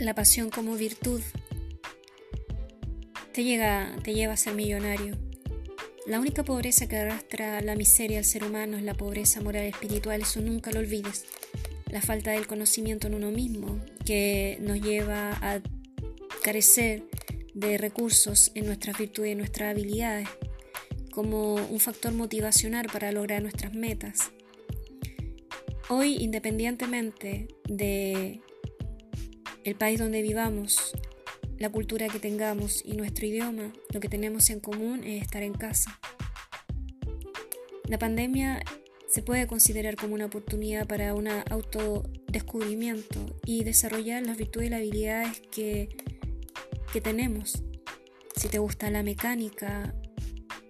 La pasión como virtud te, llega, te lleva a ser millonario. La única pobreza que arrastra la miseria al ser humano es la pobreza moral espiritual, eso nunca lo olvides. La falta del conocimiento en uno mismo, que nos lleva a carecer de recursos en nuestras virtudes y nuestras habilidades, como un factor motivacional para lograr nuestras metas. Hoy, independientemente de el país donde vivamos, la cultura que tengamos y nuestro idioma, lo que tenemos en común es estar en casa. La pandemia se puede considerar como una oportunidad para un autodescubrimiento y desarrollar las virtudes y las habilidades que, que tenemos. Si te gusta la mecánica,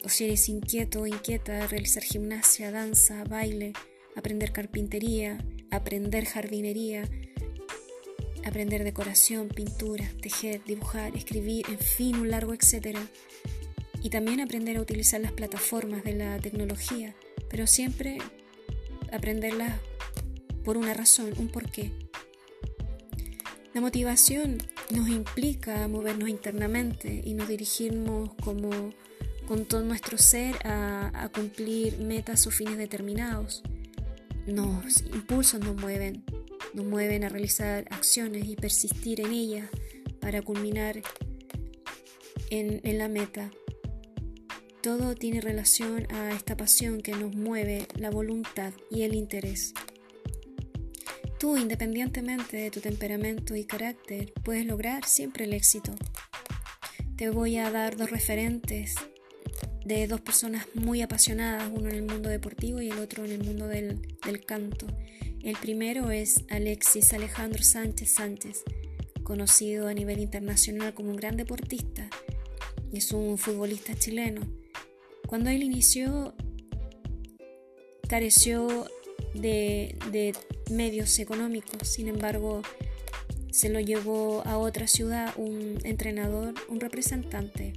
o si eres inquieto o inquieta, realizar gimnasia, danza, baile, aprender carpintería, aprender jardinería, aprender decoración, pintura, tejer, dibujar, escribir, en fin, un largo etcétera. Y también aprender a utilizar las plataformas de la tecnología, pero siempre aprenderlas por una razón, un porqué. La motivación nos implica movernos internamente y nos dirigimos como con todo nuestro ser a, cumplir metas o fines determinados. Los impulsos nos mueven, nos mueven a realizar acciones y persistir en ellas para culminar en, la meta. Todo tiene relación a esta pasión que nos mueve la voluntad y el interés. Tú, independientemente de tu temperamento y carácter, puedes lograr siempre el éxito. Te voy a dar dos referentes de dos personas muy apasionadas, uno en el mundo deportivo y el otro en el mundo del canto. El primero es Alexis Alejandro Sánchez Sánchez, conocido a nivel internacional como un gran deportista. Es un futbolista chileno. Cuando él inició, careció de, de medios económicos, sin embargo, se lo llevó a otra ciudad un entrenador, un representante.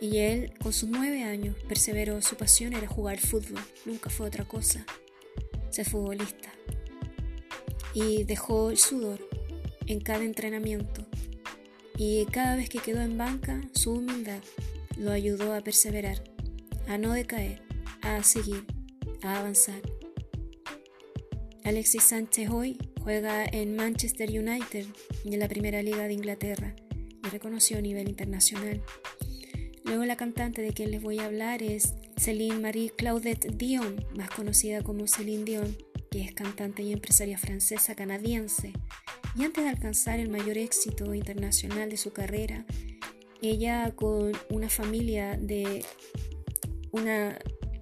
Y él, con sus nueve años, perseveró. Su pasión era jugar fútbol, nunca fue otra cosa. Ser futbolista y dejó el sudor en cada entrenamiento. Y cada vez que quedó en banca, su humildad lo ayudó a perseverar, a no decaer, a seguir, a avanzar. Alexis Sánchez hoy juega en Manchester United en la primera liga de Inglaterra y reconoció a nivel internacional. Luego la cantante de quien les voy a hablar es Céline Marie Claudette Dion, más conocida como Céline Dion, que es cantante y empresaria francesa canadiense, y antes de alcanzar el mayor éxito internacional de su carrera, ella con una familia de un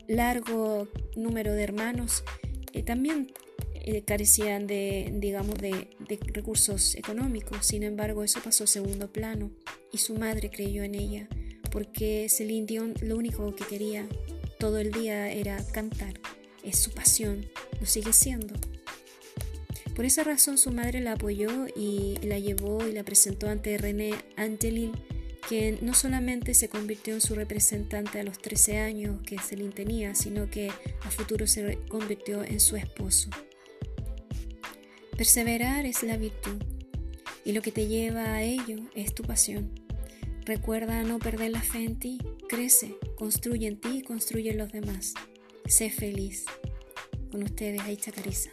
largo número de hermanos eh, también eh, carecían de, digamos, de, recursos económicos. Sin embargo, eso pasó a segundo plano y su madre creyó en ella, porque Celine Dion lo único que quería todo el día era cantar es su pasión, lo sigue siendo. Por esa razón su madre la apoyó y la llevó y la presentó ante René Angelil, quien no solamente se convirtió en su representante a los 13 años que Celine tenía, sino que a futuro se convirtió en su esposo. Perseverar es la virtud y lo que te lleva a ello es tu pasión. Recuerda no perder la fe en ti, crece, construye en ti y construye en los demás. Sé feliz. Con ustedes, Aicha Carisa.